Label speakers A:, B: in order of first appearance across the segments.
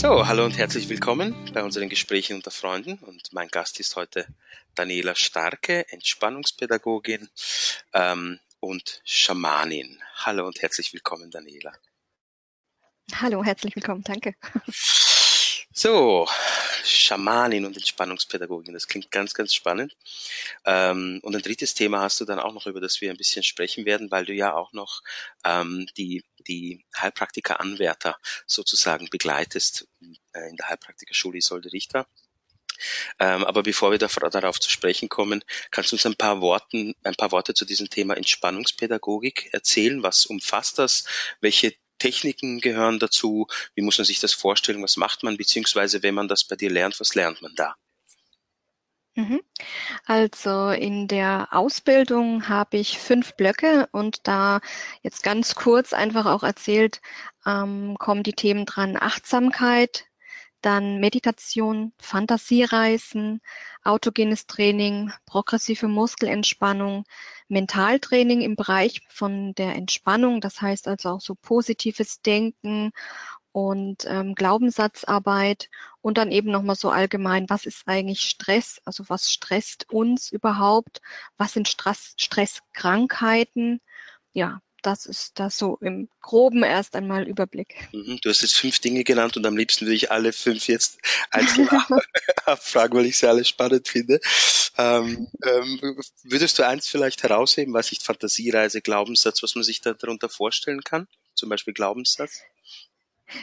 A: So, hallo und herzlich willkommen bei unseren Gesprächen unter Freunden. Und mein Gast ist heute Daniela Starke, Entspannungspädagogin ähm, und Schamanin. Hallo und herzlich willkommen, Daniela.
B: Hallo, herzlich willkommen, danke.
A: So, Schamanin und Entspannungspädagogin, das klingt ganz, ganz spannend. Ähm, und ein drittes Thema hast du dann auch noch, über das wir ein bisschen sprechen werden, weil du ja auch noch ähm, die, die Heilpraktiker-Anwärter sozusagen begleitest äh, in der Heilpraktikerschule Isolde Richter. Ähm, aber bevor wir darauf zu sprechen kommen, kannst du uns ein paar Worten, ein paar Worte zu diesem Thema Entspannungspädagogik erzählen? Was umfasst das? Welche Techniken gehören dazu? Wie muss man sich das vorstellen? Was macht man? Beziehungsweise, wenn man das bei dir lernt, was lernt man da?
B: Mhm. Also in der Ausbildung habe ich fünf Blöcke und da jetzt ganz kurz einfach auch erzählt, ähm, kommen die Themen dran Achtsamkeit, dann Meditation, Fantasiereisen, autogenes Training, progressive Muskelentspannung, Mentaltraining im Bereich von der Entspannung, das heißt also auch so positives Denken und ähm, Glaubenssatzarbeit und dann eben nochmal so allgemein, was ist eigentlich Stress, also was stresst uns überhaupt, was sind Stress, Stresskrankheiten, ja, das ist das so im Groben erst einmal Überblick.
A: Mhm, du hast jetzt fünf Dinge genannt und am liebsten würde ich alle fünf jetzt einzeln abfragen, weil ich sie alle spannend finde. Ähm, ähm, würdest du eins vielleicht herausheben, was ich Fantasiereise, Glaubenssatz, was man sich da darunter vorstellen kann? Zum Beispiel Glaubenssatz?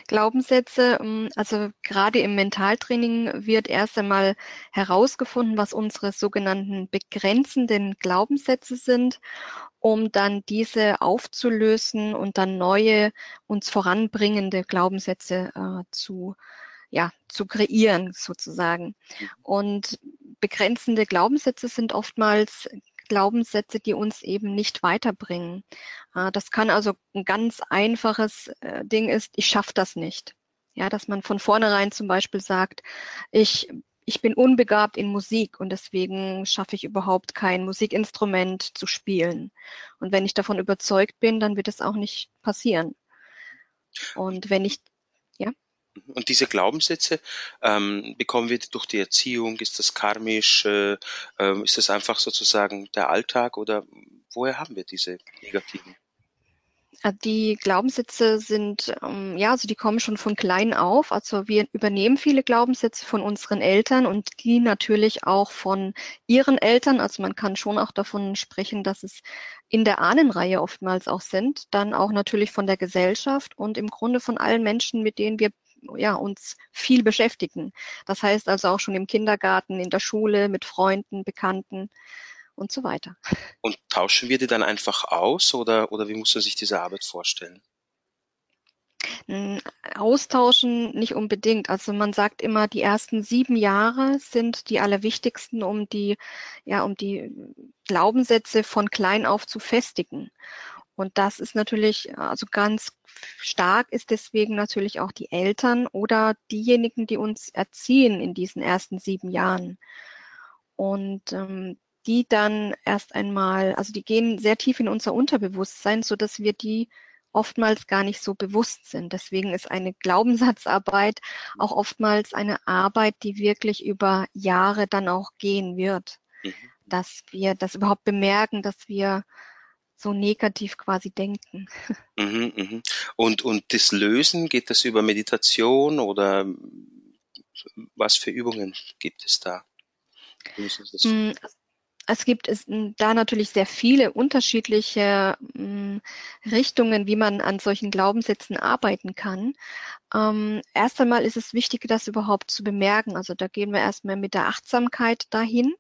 B: Glaubenssätze, ähm, also gerade im Mentaltraining wird erst einmal herausgefunden, was unsere sogenannten begrenzenden Glaubenssätze sind, um dann diese aufzulösen und dann neue, uns voranbringende Glaubenssätze äh, zu, ja, zu kreieren sozusagen. Und begrenzende Glaubenssätze sind oftmals Glaubenssätze, die uns eben nicht weiterbringen. Äh, das kann also ein ganz einfaches äh, Ding ist, ich schaffe das nicht. Ja, dass man von vornherein zum Beispiel sagt, ich ich bin unbegabt in Musik und deswegen schaffe ich überhaupt kein Musikinstrument zu spielen. Und wenn ich davon überzeugt bin, dann wird es auch nicht passieren. Und wenn ich.
A: Und diese Glaubenssätze ähm, bekommen wir durch die Erziehung? Ist das karmisch? Äh, äh, ist das einfach sozusagen der Alltag oder woher haben wir diese negativen?
B: Äh, die Glaubenssätze sind, ähm, ja, also die kommen schon von klein auf. Also wir übernehmen viele Glaubenssätze von unseren Eltern und die natürlich auch von ihren Eltern. Also man kann schon auch davon sprechen, dass es in der Ahnenreihe oftmals auch sind. Dann auch natürlich von der Gesellschaft und im Grunde von allen Menschen, mit denen wir ja, uns viel beschäftigen. Das heißt also auch schon im Kindergarten, in der Schule, mit Freunden, Bekannten und so weiter.
A: Und tauschen wir die dann einfach aus oder, oder wie muss man sich diese Arbeit vorstellen?
B: Hm, austauschen nicht unbedingt. Also man sagt immer, die ersten sieben Jahre sind die allerwichtigsten, um die, ja, um die Glaubenssätze von klein auf zu festigen. Und das ist natürlich, also ganz stark ist deswegen natürlich auch die Eltern oder diejenigen, die uns erziehen in diesen ersten sieben Jahren. Und ähm, die dann erst einmal, also die gehen sehr tief in unser Unterbewusstsein, so dass wir die oftmals gar nicht so bewusst sind. Deswegen ist eine Glaubenssatzarbeit auch oftmals eine Arbeit, die wirklich über Jahre dann auch gehen wird. Mhm. Dass wir das überhaupt bemerken, dass wir so negativ quasi denken.
A: Mhm, mhm. Und, und das Lösen, geht das über Meditation oder was für Übungen gibt es da?
B: Mm, es gibt es, da natürlich sehr viele unterschiedliche mh, Richtungen, wie man an solchen Glaubenssätzen arbeiten kann. Ähm, erst einmal ist es wichtig, das überhaupt zu bemerken. Also da gehen wir erstmal mit der Achtsamkeit dahin.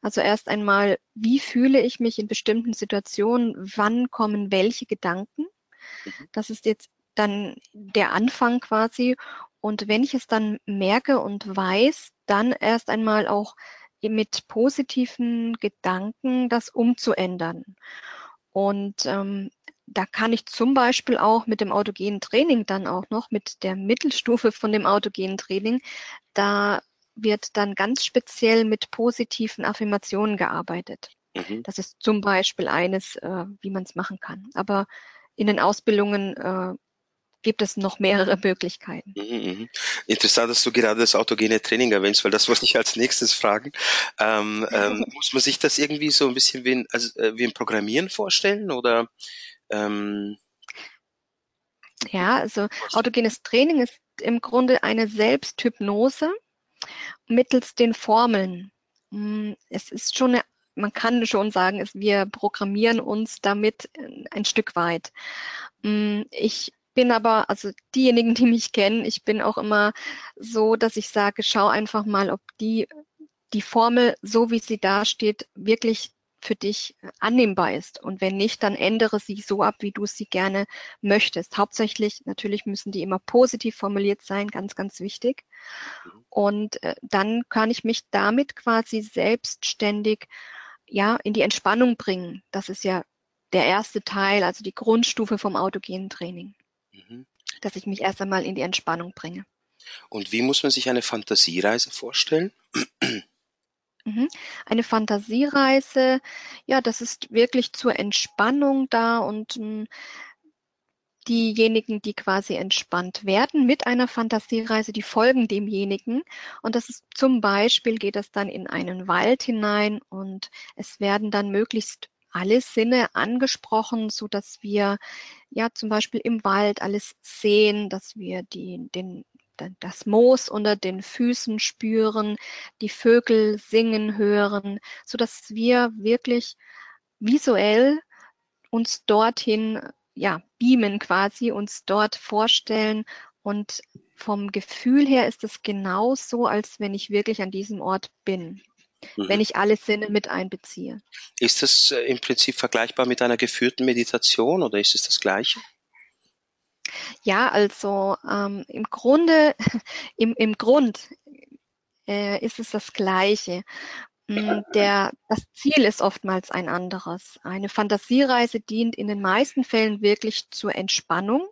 B: Also erst einmal, wie fühle ich mich in bestimmten Situationen? Wann kommen welche Gedanken? Mhm. Das ist jetzt dann der Anfang quasi. Und wenn ich es dann merke und weiß, dann erst einmal auch mit positiven Gedanken das umzuändern. Und ähm, da kann ich zum Beispiel auch mit dem autogenen Training dann auch noch, mit der Mittelstufe von dem autogenen Training, da wird dann ganz speziell mit positiven Affirmationen gearbeitet. Mhm. Das ist zum Beispiel eines, äh, wie man es machen kann. Aber in den Ausbildungen äh, gibt es noch mehrere Möglichkeiten.
A: Mhm, mhm. Interessant, dass du gerade das autogene Training erwähnst, weil das wollte ich als nächstes fragen. Ähm, ähm, muss man sich das irgendwie so ein bisschen wie ein, also, äh, wie ein Programmieren vorstellen oder? Ähm,
B: ja, also autogenes Training ist im Grunde eine Selbsthypnose mittels den Formeln. Hm, es ist schon eine, man kann schon sagen, wir programmieren uns damit ein Stück weit. Hm, ich bin aber, also diejenigen, die mich kennen, ich bin auch immer so, dass ich sage, schau einfach mal, ob die, die Formel, so wie sie da steht, wirklich für dich annehmbar ist. Und wenn nicht, dann ändere sie so ab, wie du sie gerne möchtest. Hauptsächlich, natürlich müssen die immer positiv formuliert sein, ganz, ganz wichtig. Mhm. Und äh, dann kann ich mich damit quasi selbstständig ja in die Entspannung bringen. Das ist ja der erste Teil, also die Grundstufe vom autogenen Training. Mhm. Dass ich mich erst einmal in die Entspannung bringe.
A: Und wie muss man sich eine Fantasiereise vorstellen?
B: Mhm. Eine Fantasiereise, ja, das ist wirklich zur Entspannung da und hm, diejenigen, die quasi entspannt werden mit einer Fantasiereise, die folgen demjenigen. Und das ist zum Beispiel geht es dann in einen Wald hinein und es werden dann möglichst alle Sinne angesprochen, so dass wir ja zum Beispiel im Wald alles sehen, dass wir die, den, das Moos unter den Füßen spüren, die Vögel singen hören, so dass wir wirklich visuell uns dorthin ja beamen quasi, uns dort vorstellen. Und vom Gefühl her ist es genauso, als wenn ich wirklich an diesem Ort bin mhm. wenn ich alle Sinne mit einbeziehe.
A: Ist das äh, im Prinzip vergleichbar mit einer geführten Meditation oder ist es das gleiche?
B: Ja, also ähm, im Grunde, im, im Grund äh, ist es das Gleiche. Mm, der, das Ziel ist oftmals ein anderes. Eine Fantasiereise dient in den meisten Fällen wirklich zur Entspannung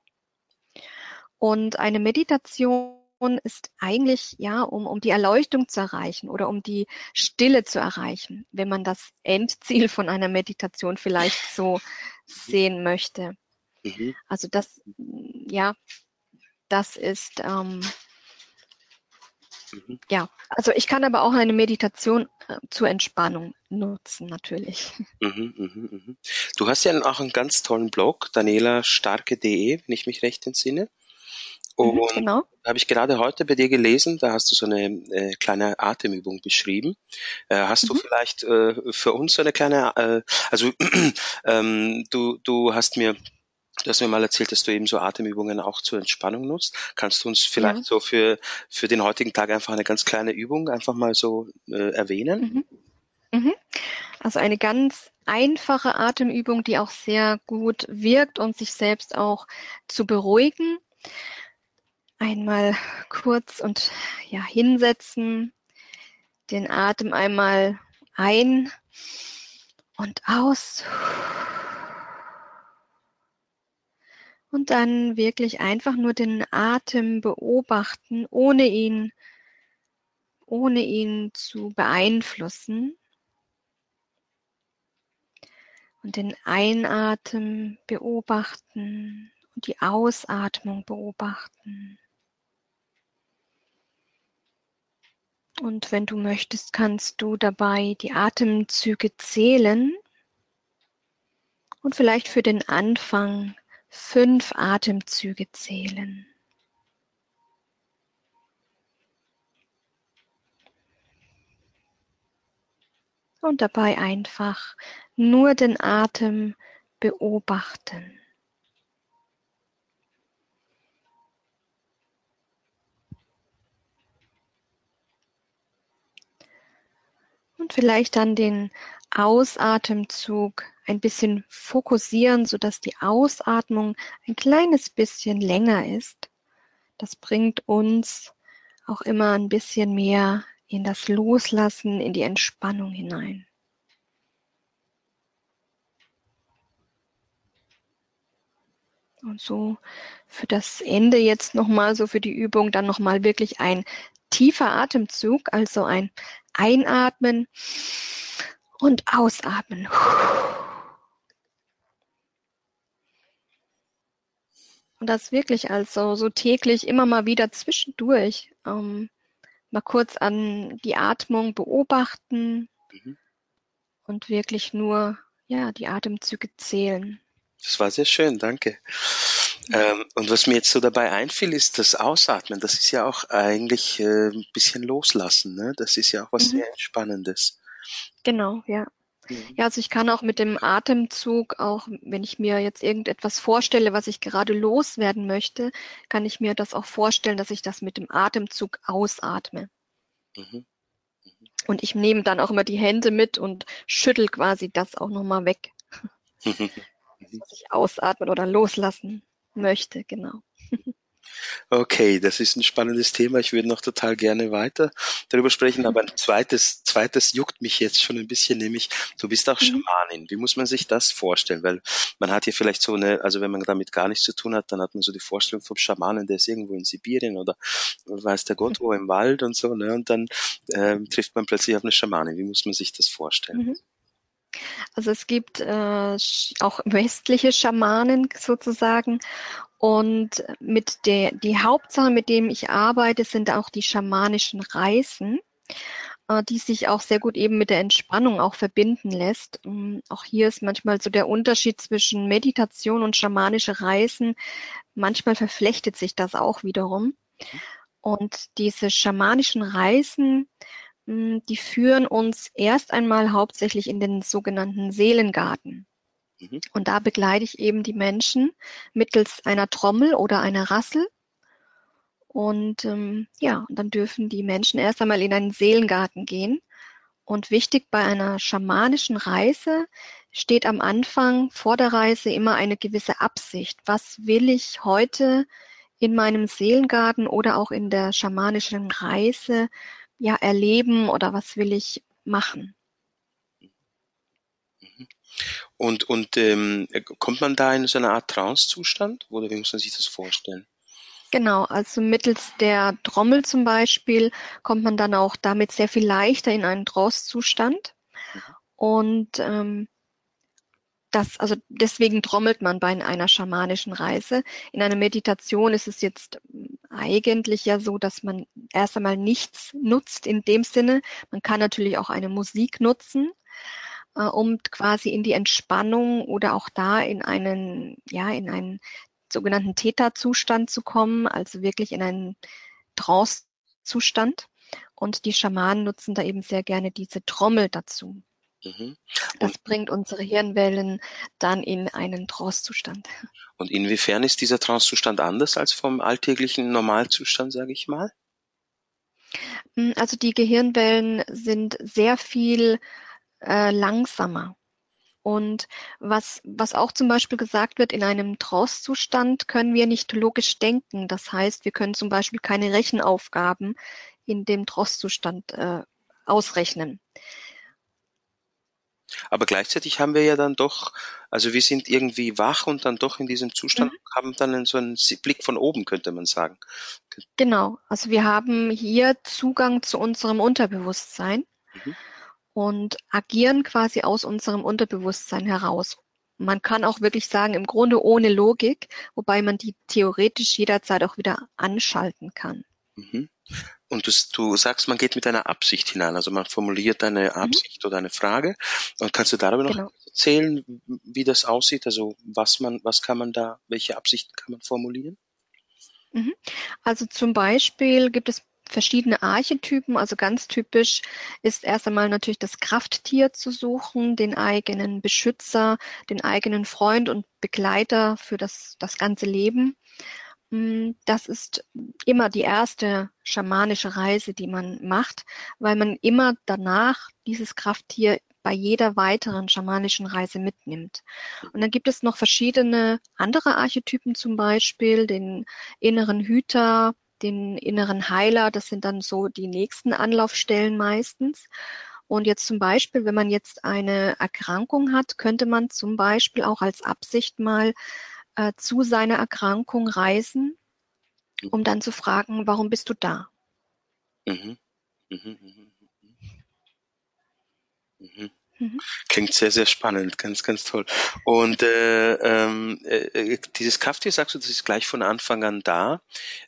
B: und eine Meditation ist eigentlich ja, um, um die Erleuchtung zu erreichen oder um die Stille zu erreichen, wenn man das Endziel von einer Meditation vielleicht so sehen möchte. Mhm. Also das, ja, das ist, ähm, mhm. ja, also ich kann aber auch eine Meditation äh, zur Entspannung nutzen, natürlich.
A: Mhm, mh, mh. Du hast ja auch einen ganz tollen Blog, danielastarke.de, wenn ich mich recht entsinne. Mhm, Und genau. habe ich gerade heute bei dir gelesen, da hast du so eine äh, kleine Atemübung beschrieben. Äh, hast mhm. du vielleicht äh, für uns so eine kleine, äh, also ähm, du, du hast mir Du hast mir mal erzählt, dass du eben so Atemübungen auch zur Entspannung nutzt. Kannst du uns vielleicht ja. so für, für den heutigen Tag einfach eine ganz kleine Übung einfach mal so äh, erwähnen?
B: Mhm. Mhm. Also eine ganz einfache Atemübung, die auch sehr gut wirkt, um sich selbst auch zu beruhigen einmal kurz und ja, hinsetzen, den Atem einmal ein und aus. Und dann wirklich einfach nur den Atem beobachten, ohne ihn, ohne ihn zu beeinflussen. Und den Einatmen beobachten und die Ausatmung beobachten. Und wenn du möchtest, kannst du dabei die Atemzüge zählen und vielleicht für den Anfang fünf Atemzüge zählen. Und dabei einfach nur den Atem beobachten. Und vielleicht dann den Ausatemzug ein bisschen fokussieren, sodass die Ausatmung ein kleines bisschen länger ist. Das bringt uns auch immer ein bisschen mehr in das Loslassen, in die Entspannung hinein. Und so für das Ende jetzt nochmal, so für die Übung, dann nochmal wirklich ein tiefer Atemzug, also ein Einatmen und ausatmen. Und das wirklich also so täglich immer mal wieder zwischendurch ähm, mal kurz an die Atmung beobachten mhm. und wirklich nur ja die Atemzüge zählen.
A: Das war sehr schön, danke. Ähm, und was mir jetzt so dabei einfiel, ist das Ausatmen. Das ist ja auch eigentlich äh, ein bisschen loslassen. Ne? Das ist ja auch was mhm. sehr Entspannendes.
B: Genau, ja. Mhm. Ja, also ich kann auch mit dem Atemzug, auch wenn ich mir jetzt irgendetwas vorstelle, was ich gerade loswerden möchte, kann ich mir das auch vorstellen, dass ich das mit dem Atemzug ausatme. Mhm. Mhm. Und ich nehme dann auch immer die Hände mit und schüttel quasi das auch nochmal weg. was ich ausatmen oder loslassen möchte, genau.
A: Okay, das ist ein spannendes Thema. Ich würde noch total gerne weiter darüber sprechen, aber ein zweites, zweites juckt mich jetzt schon ein bisschen, nämlich du bist auch mhm. Schamanin. Wie muss man sich das vorstellen? Weil man hat hier vielleicht so eine, also wenn man damit gar nichts zu tun hat, dann hat man so die Vorstellung vom Schamanen, der ist irgendwo in Sibirien oder weiß der Gott wo im Wald und so, ne? Und dann ähm, trifft man plötzlich auf eine Schamanin. Wie muss man sich das vorstellen? Mhm.
B: Also es gibt äh, auch westliche Schamanen sozusagen und mit der die Hauptsache, mit dem ich arbeite, sind auch die schamanischen Reisen, äh, die sich auch sehr gut eben mit der Entspannung auch verbinden lässt. Ähm, auch hier ist manchmal so der Unterschied zwischen Meditation und schamanische Reisen. Manchmal verflechtet sich das auch wiederum. Und diese schamanischen Reisen die führen uns erst einmal hauptsächlich in den sogenannten Seelengarten. Mhm. Und da begleite ich eben die Menschen mittels einer Trommel oder einer Rassel. Und ähm, ja, und dann dürfen die Menschen erst einmal in einen Seelengarten gehen. Und wichtig bei einer schamanischen Reise steht am Anfang vor der Reise immer eine gewisse Absicht. Was will ich heute in meinem Seelengarten oder auch in der schamanischen Reise ja erleben oder was will ich machen?
A: Mhm. Und, und ähm, kommt man da in so eine Art Trance-Zustand oder wie muss man sich das vorstellen?
B: Genau, also mittels der Trommel zum Beispiel kommt man dann auch damit sehr viel leichter in einen Trance-Zustand. Mhm. Und ähm, das, also deswegen trommelt man bei einer schamanischen Reise. In einer Meditation ist es jetzt eigentlich ja so, dass man erst einmal nichts nutzt in dem Sinne. Man kann natürlich auch eine Musik nutzen, äh, um quasi in die Entspannung oder auch da in einen, ja, in einen sogenannten Theta-Zustand zu kommen, also wirklich in einen Trance-Zustand. Und die Schamanen nutzen da eben sehr gerne diese Trommel dazu. Mhm. Das bringt unsere Hirnwellen dann in einen Trance-Zustand.
A: Und inwiefern ist dieser Trance-Zustand anders als vom alltäglichen Normalzustand, sage ich mal?
B: Hm, also die Gehirnwellen sind sehr viel äh, langsamer. Und was, was auch zum Beispiel gesagt wird, in einem Trance-Zustand können wir nicht logisch denken. Das heißt, wir können zum Beispiel keine Rechenaufgaben in dem Trance-Zustand äh, ausrechnen.
A: Aber gleichzeitig haben wir ja dann doch, also wir sind irgendwie wach und dann doch in diesem Zustand mhm. haben dann so einen Blick von oben, könnte man sagen.
B: Genau, also wir haben hier Zugang zu unserem Unterbewusstsein mhm. und agieren quasi aus unserem Unterbewusstsein heraus. Man kann auch wirklich sagen, im Grunde ohne Logik, wobei man die theoretisch jederzeit auch wieder anschalten kann.
A: Mhm. Und das, du sagst, man geht mit einer Absicht hinein, also man formuliert eine mhm. Absicht mhm. oder eine Frage. Und kannst du darüber genau. noch erzählen, wie das aussieht? Also was man, was kann man da, welche Absichten kann man formulieren?
B: Mhm. Also zum Beispiel gibt es verschiedene Archetypen. Also ganz typisch ist erst einmal natürlich das Krafttier zu suchen, den eigenen Beschützer, den eigenen Freund und Begleiter für das, das ganze Leben. Hm, das ist immer die erste schamanische Reise, die man macht, weil man immer danach dieses Krafttier bei jeder weiteren schamanischen Reise mitnimmt. Und dann gibt es noch verschiedene andere Archetypen, zum Beispiel den inneren Hüter, den inneren Heiler. Das sind dann so die nächsten Anlaufstellen meistens. Und jetzt zum Beispiel, wenn man jetzt eine Erkrankung hat, könnte man zum Beispiel auch als Absicht mal äh, zu seiner Erkrankung reisen, um dann zu fragen, warum bist du da? Mhm. Mhm. Mhm.
A: Mhm. Klingt sehr, sehr spannend, ganz, ganz toll. Und äh, ähm, äh, dieses Krafttier, sagst du, das ist gleich von Anfang an da.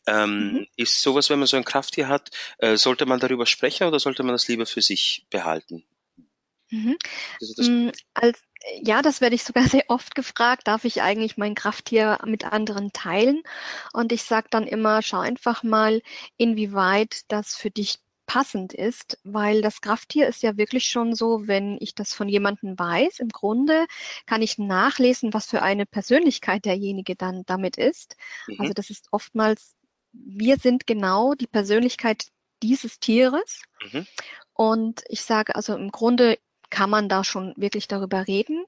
A: Ähm, mhm. Ist sowas, wenn man so ein Krafttier hat, äh, sollte man darüber sprechen oder sollte man das lieber für sich behalten?
B: Mhm. Das mm, als, ja, das werde ich sogar sehr oft gefragt. Darf ich eigentlich mein Krafttier mit anderen teilen? Und ich sage dann immer, schau einfach mal, inwieweit das für dich passend ist, weil das Krafttier ist ja wirklich schon so, wenn ich das von jemandem weiß, im Grunde kann ich nachlesen, was für eine Persönlichkeit derjenige dann damit ist. Mhm. Also das ist oftmals, wir sind genau die Persönlichkeit dieses Tieres. Mhm. Und ich sage also im Grunde kann man da schon wirklich darüber reden.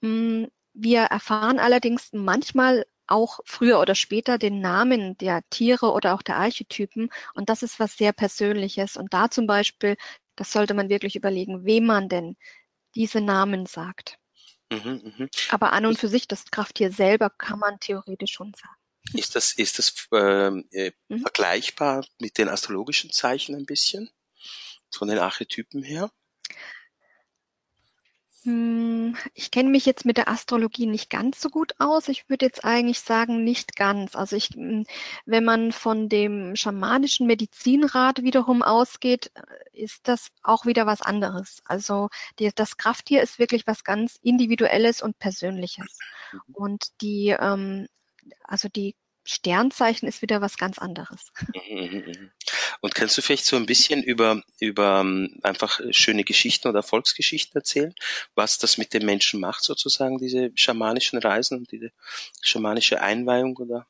B: Mhm. Wir erfahren allerdings manchmal auch früher oder später den Namen der Tiere oder auch der Archetypen. Und das ist was sehr Persönliches. Und da zum Beispiel, das sollte man wirklich überlegen, wem man denn diese Namen sagt. Mhm, mh. Aber an und für sich, das Krafttier selber kann man theoretisch schon sagen.
A: Ist das, ist das ähm, äh, mhm. vergleichbar mit den astrologischen Zeichen ein bisschen? Von den Archetypen her?
B: Hm, ich kenne mich jetzt mit der Astrologie nicht ganz so gut aus. Ich würde jetzt eigentlich sagen, nicht ganz. Also ich, hm, wenn man von dem schamanischen Medizinrat wiederum ausgeht, äh, ist das auch wieder was anderes. Also die, das Krafttier ist wirklich was ganz Individuelles und Persönliches. Mhm. Und die, ähm, also die Sternzeichen ist wieder was ganz anderes. Mhm,
A: mhm, mhm. Und kannst du vielleicht so ein bisschen über, über ähm, einfach schöne Geschichten oder Volksgeschichten erzählen, was das mit den Menschen macht, sozusagen, diese schamanischen Reisen und diese schamanische Einweihung oder?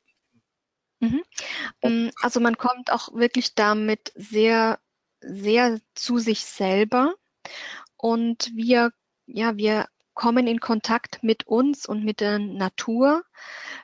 B: Mm, also man kommt auch wirklich damit sehr, sehr zu sich selber und wir, ja, wir kommen in Kontakt mit uns und mit der Natur.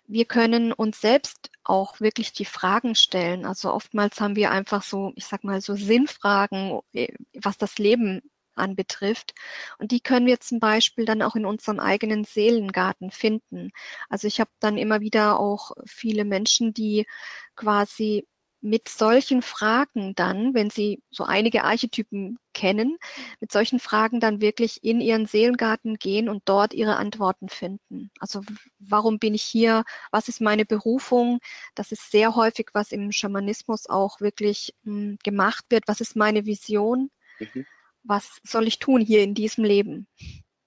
B: Wir können uns selbst auch wirklich die Fragen stellen. Also oftmals haben wir einfach so, ich sag mal, so Sinnfragen, äh, was das Leben anbetrifft. Und die können wir zum Beispiel dann auch in unserem eigenen Seelengarten finden. Also ich habe dann immer wieder auch viele Menschen, die quasi mit solchen Fragen dann, wenn Sie so einige Archetypen kennen, mit solchen Fragen dann wirklich in Ihren Seelengarten gehen und dort Ihre Antworten finden. Also warum bin ich hier? Was ist meine Berufung? Das ist sehr häufig, was im Schamanismus auch wirklich mh, hm, gemacht wird. Was ist meine Vision? Mhm. Was soll ich tun hier in diesem Leben?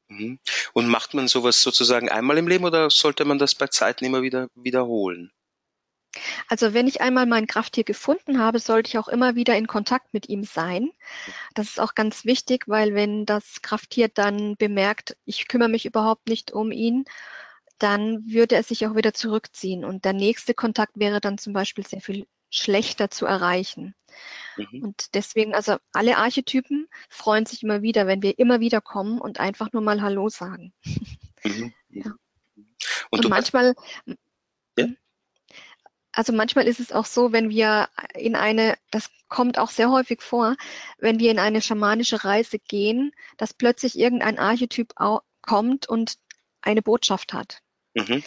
A: Mhm. Und macht man sowas sozusagen einmal im Leben oder sollte man das bei Zeiten immer wieder wiederholen?
B: Also wenn ich einmal mein Krafttier gefunden habe, sollte ich auch immer wieder in Kontakt mit ihm sein. Das ist auch ganz wichtig, weil wenn das Krafttier dann bemerkt, ich kümmere mich überhaupt nicht um ihn, dann würde er sich auch wieder zurückziehen. Und der nächste Kontakt wäre dann zum Beispiel sehr viel schlechter zu erreichen. Mhm. Und deswegen, also alle Archetypen freuen sich immer wieder, wenn wir immer wieder kommen und einfach nur mal Hallo sagen. Mhm. Ja. Und, und manchmal, ja? Also manchmal ist es auch so, wenn wir in eine, das kommt auch sehr häufig vor, wenn wir in eine schamanische Reise gehen, dass plötzlich irgendein Archetyp kommt und eine Botschaft hat. Mhm.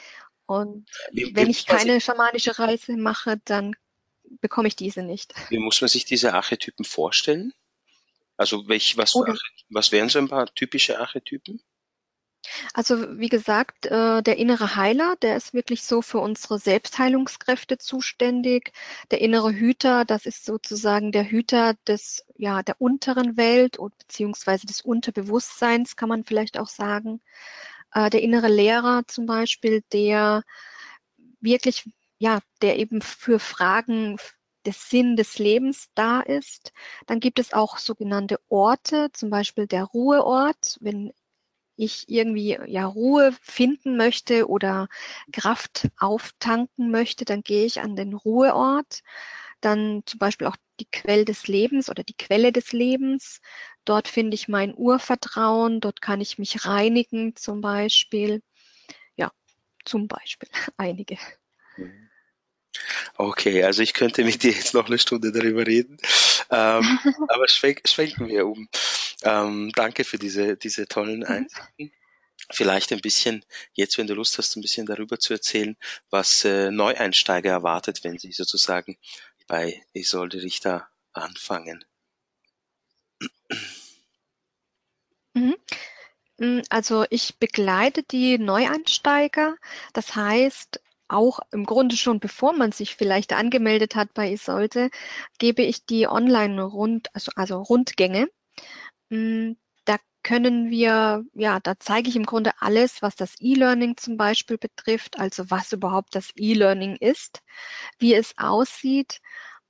B: Und wie, wenn ich keine schamanische Reise mache, dann bekomme ich diese nicht.
A: Wie muss man sich diese Archetypen vorstellen? Also welch, was, was wären so ein paar typische Archetypen?
B: Also wie gesagt, äh, der innere Heiler, der ist wirklich so für unsere Selbstheilungskräfte zuständig. Der innere Hüter, das ist sozusagen der Hüter des, ja, der unteren Welt beziehungsweise des Unterbewusstseins, kann man vielleicht auch sagen. Äh, der innere Lehrer zum Beispiel, der wirklich, ja, der eben für Fragen des Sinn des Lebens da ist. Dann gibt es auch sogenannte Orte, zum Beispiel der Ruheort, wenn ich irgendwie ja Ruhe finden möchte oder Kraft auftanken möchte, dann gehe ich an den Ruheort. Dann zum Beispiel auch die Quelle des Lebens oder die Quelle des Lebens. Dort finde ich mein Urvertrauen, dort kann ich mich reinigen zum Beispiel. Ja, zum Beispiel einige.
A: Okay, also ich könnte mit dir jetzt noch eine Stunde darüber reden, ähm, aber schwenk, schwenken wir um. Ähm, danke für diese, diese tollen mhm. Einsichten. Vielleicht ein bisschen, jetzt wenn du Lust hast, ein bisschen darüber zu erzählen, was äh, Neueinsteiger erwartet, wenn sie sozusagen bei Isolde Richter anfangen.
B: Mhm. Mm, also ich begleite die Neueinsteiger. Das heißt, auch im Grunde schon bevor man sich vielleicht angemeldet hat bei Isolte, gebe ich die Online-Rund, also, also Rundgänge. Mm, da können wir, ja, da zeige ich im Grunde alles, was das E-Learning zum Beispiel betrifft, also was überhaupt das E-Learning ist, wie es aussieht.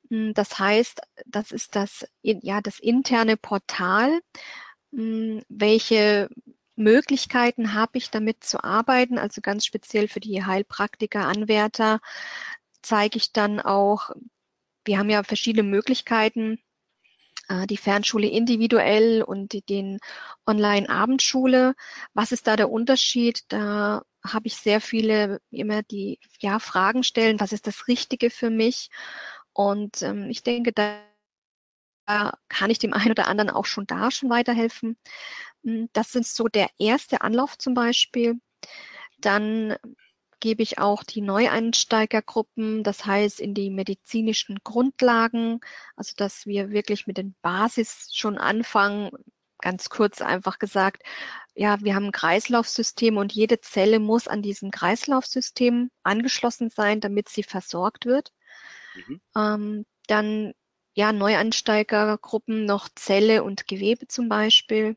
B: Mm, das heißt, das ist das, ja, das interne Portal, welche Möglichkeiten habe ich, damit zu arbeiten. Also ganz speziell für die Heilpraktiker, Anwärter zeige ich dann auch, wir haben ja verschiedene Möglichkeiten, äh, die Fernschule individuell und den Online-Abendschule. Was ist da der Unterschied? Da habe ich sehr viele immer die ja, Fragen stellen, was ist das Richtige für mich? Und ähm, ich denke, da kann ich dem einen oder anderen auch schon da schon weiterhelfen. Hm, das ist so der erste Anlauf zum Beispiel. Dann gebe ich auch die Neueinsteigergruppen, das heißt in die medizinischen Grundlagen, also dass wir wirklich mit den Basis schon anfangen, ganz kurz einfach gesagt, ja, wir haben ein Kreislaufsystem und jede Zelle muss an diesem Kreislaufsystem angeschlossen sein, damit sie versorgt wird. Mhm. Ähm, dann ja, Neueinsteigergruppen noch Zelle und Gewebe zum Beispiel.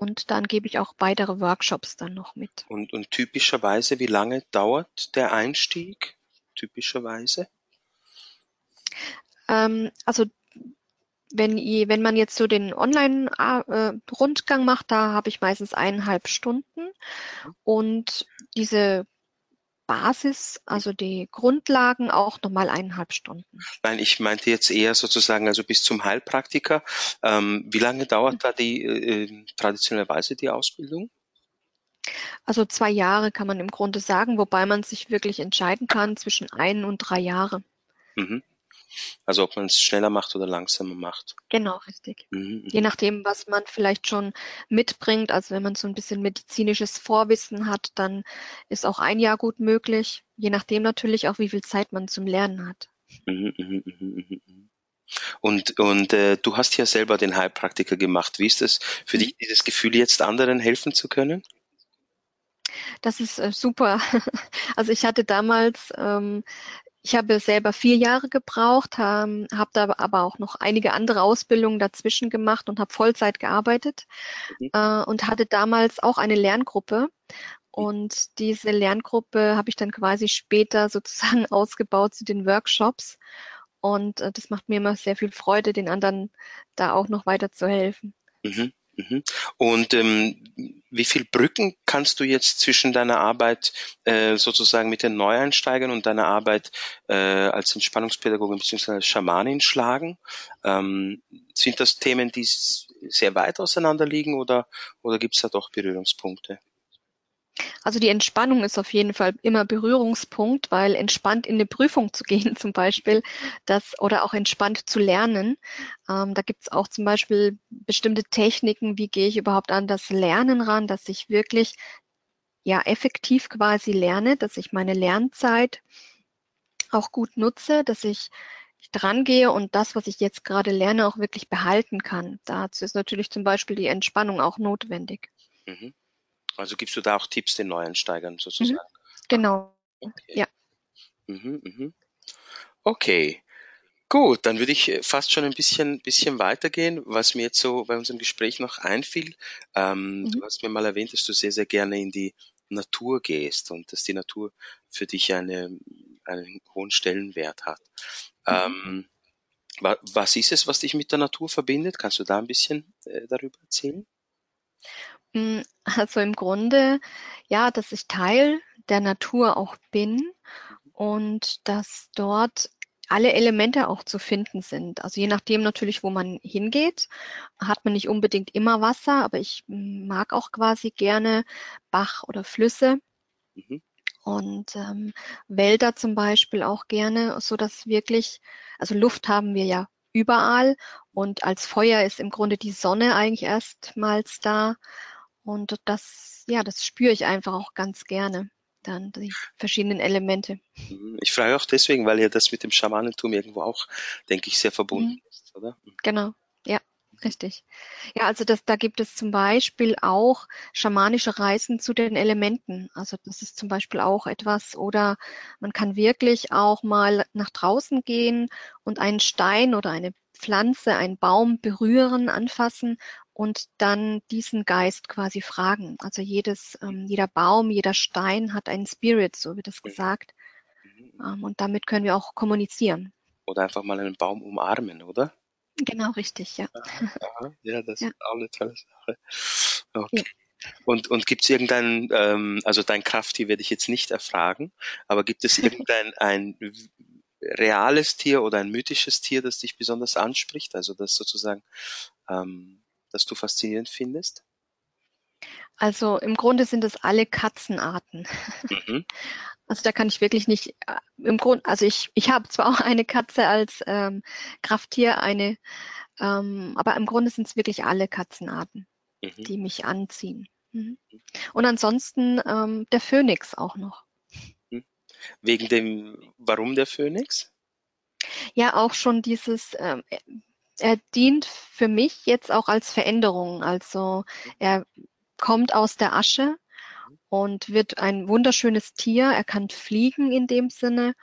B: Und dann gebe ich auch weitere Workshops dann noch mit.
A: Und, und typischerweise, wie lange dauert der Einstieg? Typischerweise?
B: Ähm, also wenn, wenn man jetzt so den Online-Rundgang macht, da habe ich meistens eineinhalb Stunden. Und diese Basis, also die Grundlagen auch nochmal eineinhalb Stunden.
A: Nein, ich meinte jetzt eher sozusagen, also bis zum Heilpraktiker. Ähm, wie lange dauert mhm. da die äh, traditionellerweise die Ausbildung?
B: Also zwei Jahre kann man im Grunde sagen, wobei man sich wirklich entscheiden kann zwischen ein und drei Jahre.
A: Mhm. Also ob man es schneller macht oder langsamer macht.
B: Genau, richtig. Mhm, mhm, Je nachdem, was man vielleicht schon mitbringt. Also wenn man so ein bisschen medizinisches Vorwissen hat, dann ist auch ein Jahr gut möglich. Je nachdem natürlich auch, wie viel Zeit man zum Lernen hat. Mhm,
A: mhm, mhm, mhm und, und äh, du hast ja selber den Heilpraktiker gemacht. Wie ist es für dich, dieses Gefühl, jetzt anderen helfen zu können?
B: Das ist äh, super. Also ich hatte damals ähm, ich habe selber vier Jahre gebraucht, ähm, habe da aber auch noch einige andere Ausbildungen dazwischen gemacht und habe Vollzeit gearbeitet mhm. äh, und hatte damals auch eine Lerngruppe. Und diese Lerngruppe habe ich dann quasi später sozusagen ausgebaut zu den Workshops. Und äh, das macht mir immer sehr viel Freude, den anderen da auch noch weiter zu helfen.
A: Mhm. Mhm. Und ähm, wie viel Brücken kannst du jetzt zwischen deiner Arbeit äh, sozusagen mit den Neueinsteigern und deiner Arbeit äh, als Entspannungspädagogin bzw. Schamanin schlagen? Ähm, sind das Themen, die sehr weit auseinander liegen oder, oder gibt es da doch Berührungspunkte?
B: Also die Entspannung ist auf jeden Fall immer Berührungspunkt, weil entspannt in eine Prüfung zu gehen zum Beispiel, das oder auch entspannt zu lernen. Ähm, da gibt es auch zum Beispiel bestimmte Techniken, wie gehe ich überhaupt an das Lernen ran, dass ich wirklich ja effektiv quasi lerne, dass ich meine Lernzeit auch gut nutze, dass ich dran gehe und das, was ich jetzt gerade lerne, auch wirklich behalten kann. Dazu ist natürlich zum Beispiel die Entspannung auch notwendig. Mhm.
A: Also gibst du da auch Tipps den Neueinsteigern sozusagen? Mhm.
B: Genau. Okay. Ja. Mhm,
A: mhm. Okay. Gut, dann würde ich fast schon ein bisschen, bisschen weitergehen, was mir jetzt so bei unserem Gespräch noch einfiel. Ähm, mhm. Du hast mir mal erwähnt, dass du sehr, sehr gerne in die Natur gehst und dass die Natur für dich eine, einen hohen Stellenwert hat. Mhm. Ähm, was ist es, was dich mit der Natur verbindet? Kannst du da ein bisschen äh, darüber erzählen?
B: Hm, also im Grunde, ja, dass ich Teil der Natur auch bin und dass dort alle Elemente auch zu finden sind. Also je nachdem natürlich, wo man hingeht, hat man nicht unbedingt immer Wasser, aber ich mag auch quasi gerne Bach oder Flüsse. Mhm. Und ähm, Wälder zum Beispiel auch gerne, so dass wirklich, also Luft haben wir ja überall und als Feuer ist im Grunde die Sonne eigentlich erstmals da. Und das, ja, das spüre ich einfach auch ganz gerne. Dann die verschiedenen Elemente.
A: Mhm. Ich frage auch deswegen, weil ja das mit dem Schamanentum irgendwo auch, denke ich, sehr verbunden mhm. ist, oder?
B: Genau, ja. Richtig. Ja, also das, da gibt es zum Beispiel auch schamanische Reisen zu den Elementen. Also das ist zum Beispiel auch etwas. Oder man kann wirklich auch mal nach draußen gehen und einen Stein oder eine Pflanze, einen Baum berühren, anfassen und dann diesen Geist quasi fragen. Also jedes, ähm, jeder Baum, jeder Stein hat einen Spirit, so wird es gesagt. Mhm. Ähm, und damit können wir auch kommunizieren.
A: Oder einfach mal einen Baum umarmen, oder?
B: Genau, richtig, ja.
A: Aha, ja, das ja. ist auch eine tolle Sache. Okay. Ja. Und, und gibt es irgendein, ähm, also dein Krafttier werde ich jetzt nicht erfragen, aber gibt es irgendein ein reales Tier oder ein mythisches Tier, das dich besonders anspricht? Also das sozusagen, ähm, das du faszinierend findest?
B: Also im Grunde sind es alle Katzenarten. Mhm. Also da kann ich wirklich nicht äh, im Grunde, also ich, ich habe zwar auch eine Katze als ähm, Krafttier, eine, ähm, aber im Grunde sind es wirklich alle Katzenarten, mhm. die mich anziehen. Mhm. Und ansonsten ähm, der Phönix auch noch.
A: Mhm. Wegen dem, warum der Phönix?
B: Ja, auch schon dieses, ähm, er dient für mich jetzt auch als Veränderung. Also er kommt aus der Asche und wird ein wunderschönes Tier. Er kann fliegen in dem Sinne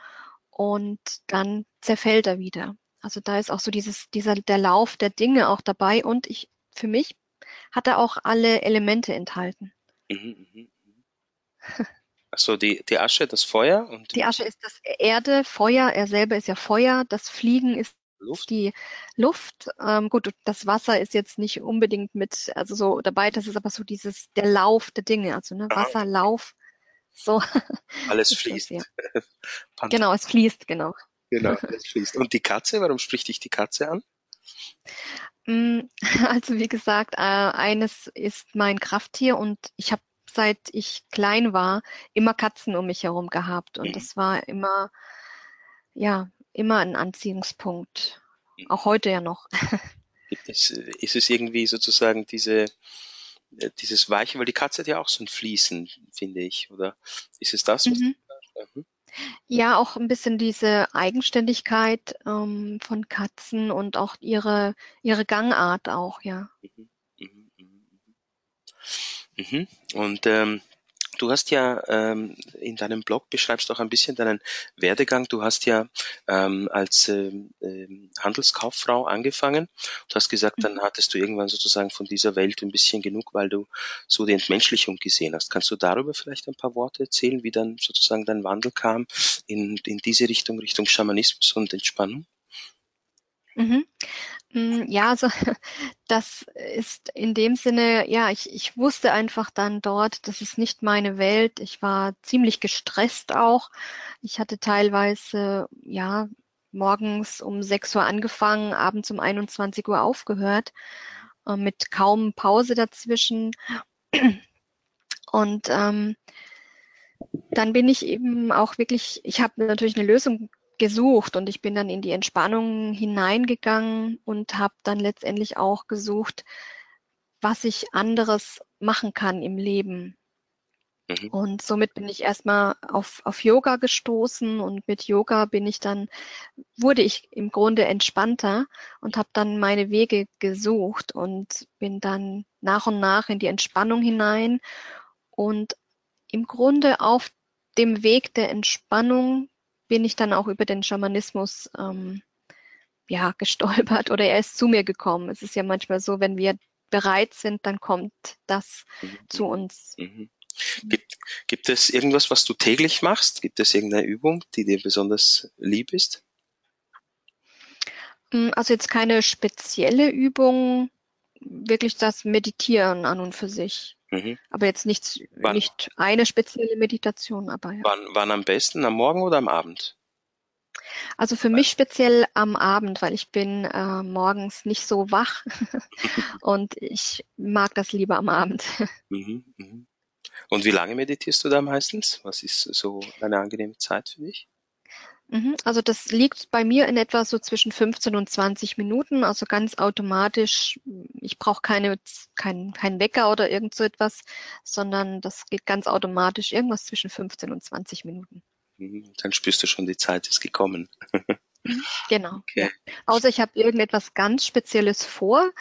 B: und dann zerfällt er wieder. Also da ist auch so dieses, dieser, der Lauf der Dinge auch dabei und ich, für mich hat er auch alle Elemente enthalten. Mhm,
A: mh, mh. Achso, die, die Asche, das Feuer und.
B: Die Asche ist das Erde, Feuer, er selber ist ja Feuer, das Fliegen ist Luft? Die Luft, ähm, gut, das Wasser ist jetzt nicht unbedingt mit, also so dabei, das ist aber so dieses, der Lauf der Dinge, also ne, Wasserlauf, so.
A: Alles fließt.
B: ja. genau, es fließt, genau.
A: Genau, es fließt. Und die Katze, warum spricht dich die Katze an?
B: Mm, also wie gesagt, äh, eines ist mein Krafttier und ich habe seit ich klein war immer Katzen um mich herum gehabt und mhm. das war immer ja immer ein Anziehungspunkt. Auch heute ja noch.
A: Ist, ist es irgendwie sozusagen diese, äh, dieses Weiche, weil die Katze hat ja auch so ein Fließen, finde ich, oder ist es das? Mhm.
B: mhm. Ja, auch ein bisschen diese Eigenständigkeit ähm, von Katzen und auch ihre, ihre Gangart auch, ja. Mhm. Mhm.
A: mhm, mhm. Und ähm, Du hast ja ähm, in deinem Blog beschreibst auch ein bisschen deinen Werdegang. Du hast ja ähm, als ähm, ähm, Handelskauffrau angefangen. Du hast gesagt, dann hattest du irgendwann sozusagen von dieser Welt ein bisschen genug, weil du so die Entmenschlichung gesehen hast. Kannst du darüber vielleicht ein paar Worte erzählen, wie dann sozusagen dein Wandel kam in, in diese Richtung, Richtung Schamanismus und Entspannung?
B: Mhm. Hm, ja, also das ist in dem Sinne, ja, ich, ich wusste einfach dann dort, das ist nicht meine Welt. Ich war ziemlich gestresst auch. Ich hatte teilweise, ja, morgens um 6 Uhr angefangen, abends um 21 Uhr aufgehört, äh, mit kaum Pause dazwischen. Und ähm, dann bin ich eben auch wirklich, ich habe natürlich eine Lösung gesucht und ich bin dann in die Entspannung hineingegangen und habe dann letztendlich auch gesucht, was ich anderes machen kann im Leben. Mhm. Und somit bin ich erstmal auf, auf Yoga gestoßen und mit Yoga bin ich dann, wurde ich im Grunde entspannter und habe dann meine Wege gesucht und bin dann nach und nach in die Entspannung hinein und im Grunde auf dem Weg der Entspannung bin ich dann auch über den Schamanismus ähm, ja, gestolpert oder er ist zu mir gekommen. Es ist ja manchmal so, wenn wir bereit sind, dann kommt das mhm. zu uns. Mhm.
A: Gibt, gibt es irgendwas, was du täglich machst? Gibt es irgendeine Übung, die dir besonders lieb ist?
B: Mm, also jetzt keine spezielle Übung, wirklich das Meditieren an und für sich. Mhm. Aber jetzt nichts, wann, nicht eine spezielle Meditation, aber ja.
A: Wann, wann am besten? Am Morgen oder am Abend?
B: Also für mich speziell am Abend, weil ich bin äh, morgens nicht so wach und ich mag das lieber am Abend. Mhm,
A: mhm. Und wie lange meditierst du da meistens? Was ist so eine angenehme Zeit für dich?
B: Mhm, also das liegt bei mir in etwa so zwischen 15 und 20 Minuten, also ganz automatisch. Ich brauche keine, kein, kein Wecker oder irgend so etwas, sondern das geht ganz automatisch, irgendwas zwischen 15 und 20 Minuten.
A: Mhm, dann spürst du schon, die Zeit ist gekommen.
B: Mhm, genau. Okay. Ja. Außer ich habe irgendetwas ganz Spezielles vor,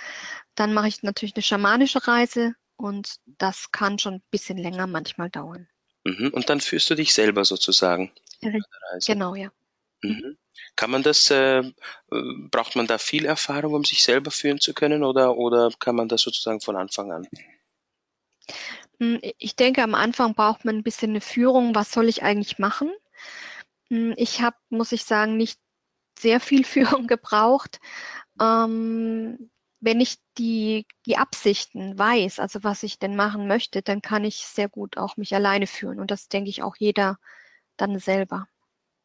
B: dann mache ich natürlich eine schamanische Reise und das kann schon ein bisschen länger manchmal dauern.
A: Und dann führst du dich selber sozusagen.
B: Genau, ja.
A: Mhm. Kann man das, äh, äh, braucht man da viel Erfahrung, um sich selber führen zu können oder, oder kann man das sozusagen von Anfang an?
B: Hm, ich denke, am Anfang braucht man ein bisschen eine Führung. Was soll ich eigentlich machen? Hm, ich habe, muss ich sagen, nicht sehr viel Führung gebraucht. Ähm, wenn ich die, die Absichten weiß, also was ich denn machen möchte, dann kann ich sehr gut auch mich alleine führen. Und das denke ich auch jeder dann selber.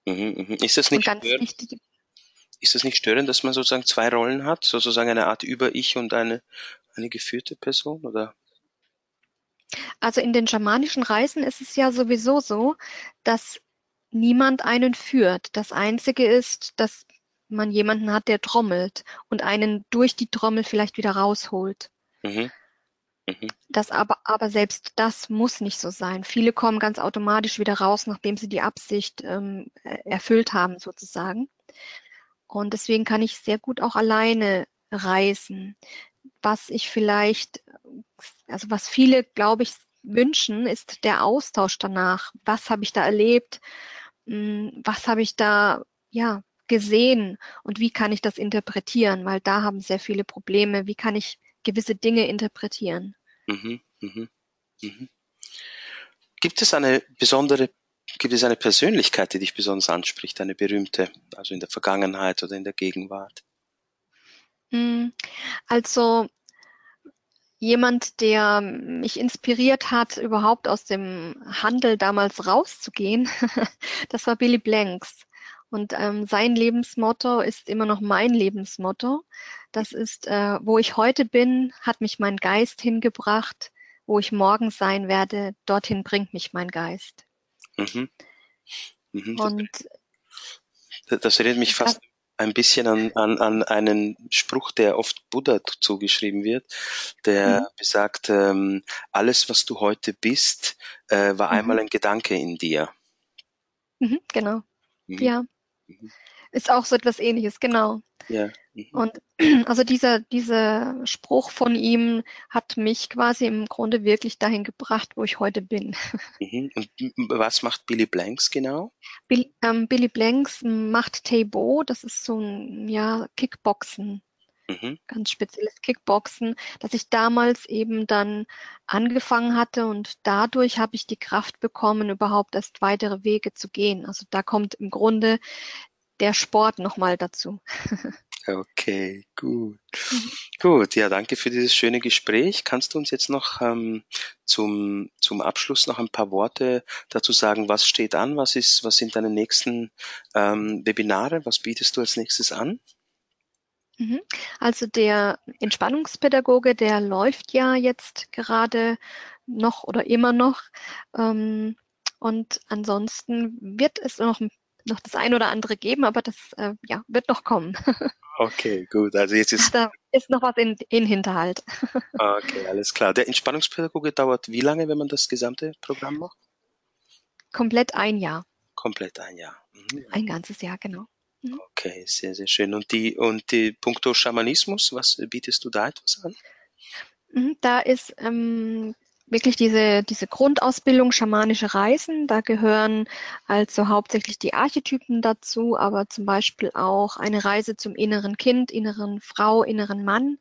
A: Mhm, mhm. Ist das nicht störend? Ist das nicht störend, dass man sozusagen zwei Rollen hat, sozusagen eine Art Über-Ich und eine, eine geführte Person, oder?
B: Also in den schamanischen Reisen ist es ja sowieso so, dass niemand einen führt. Das Einzige ist, dass man jemanden hat, der trommelt und einen durch die Trommel vielleicht wieder rausholt. Mhm. Mhm. Das aber, aber selbst das muss nicht so sein. Viele kommen ganz automatisch wieder raus, nachdem sie die Absicht ähm, erfüllt haben, sozusagen. Und deswegen kann ich sehr gut auch alleine reisen. Was ich vielleicht, also was viele, glaube ich, wünschen, ist der Austausch danach. Was habe ich da erlebt? Hm, was habe ich da, ja, gesehen? Und wie kann ich das interpretieren? Weil da haben sehr viele Probleme. Wie kann ich gewisse Dinge interpretieren? Mhm, mhm,
A: mhm. Gibt es eine besondere, gibt es eine Persönlichkeit, die dich besonders anspricht, eine berühmte, also in der Vergangenheit oder in der Gegenwart?
B: Hm, also jemand, der mich inspiriert hat, überhaupt aus dem Handel damals rauszugehen, das war Billy Blanks. Und ähm, sein Lebensmotto ist immer noch mein Lebensmotto. Das ist, äh, wo ich heute bin, hat mich mein Geist hingebracht. Wo ich morgen sein werde, dorthin bringt mich mein Geist. Mhm.
A: Mhm. Und das, das erinnert mich fast ein bisschen an, an, an einen Spruch, der oft Buddha zugeschrieben wird, der mhm. besagt, ähm, alles, was du heute bist, äh, war mhm. einmal ein Gedanke in dir.
B: Mhm, genau. Mhm. Ja. Mhm. Ist auch so etwas ähnliches, genau. Ja. Mhm. Und also dieser, dieser Spruch von ihm hat mich quasi im Grunde wirklich dahin gebracht, wo ich heute bin.
A: Mhm. Und was macht Billy Blanks genau?
B: Bill, ähm, Billy Blanks macht Taibo, das ist so ein ja, Kickboxen. Mhm. Ganz spezielles Kickboxen, das ich damals eben dann angefangen hatte und dadurch habe ich die Kraft bekommen, überhaupt erst weitere Wege zu gehen. Also da kommt im Grunde der Sport nochmal dazu.
A: Okay, gut. Mhm. Gut, ja, danke für dieses schöne Gespräch. Kannst du uns jetzt noch ähm, zum, zum Abschluss noch ein paar Worte dazu sagen, was steht an, was ist, was sind deine nächsten ähm, Webinare, was bietest du als nächstes an?
B: Mhm. Also der Entspannungspädagoge, der läuft ja jetzt gerade noch oder immer noch. Ähm, und ansonsten wird es noch noch das ein oder andere geben, aber das äh, ja, wird noch kommen.
A: Okay, gut. Also jetzt ist.
B: Da ist noch was in, in Hinterhalt.
A: Okay, alles klar. Der Entspannungspädagoge dauert wie lange, wenn man das gesamte Programm macht?
B: Komplett ein Jahr.
A: Komplett ein Jahr.
B: Mhm. Ein ganzes Jahr, genau.
A: Mhm. Okay, sehr, sehr schön. Und die, und die Punkto Schamanismus, was bietest du da etwas an?
B: Mhm, da ist ähm, wirklich diese, diese Grundausbildung schamanische Reisen. Da gehören also hauptsächlich die Archetypen dazu, aber zum Beispiel auch eine Reise zum inneren Kind, inneren Frau, inneren Mann,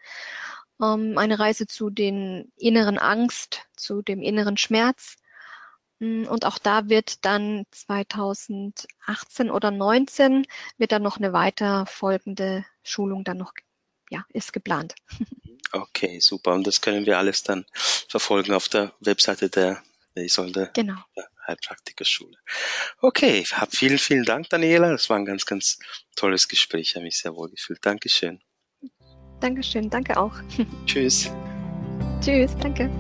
B: ähm, eine Reise zu den inneren Angst, zu dem inneren Schmerz. Mm, und auch da wird dann 2018 oder 19 wird dann noch eine weiter folgende Schulung dann noch, ja, ist geplant.
A: Okay, super. Und das können wir alles dann verfolgen auf der Webseite der Isolde
B: genau.
A: Heilpraktikerschule. Okay, hab vielen, vielen Dank, Daniela. Das war ein ganz, ganz tolles Gespräch. Ich habe mich sehr wohl gefühlt. Dankeschön.
B: Dankeschön, danke auch.
A: Tschüss.
B: Tschüss, danke.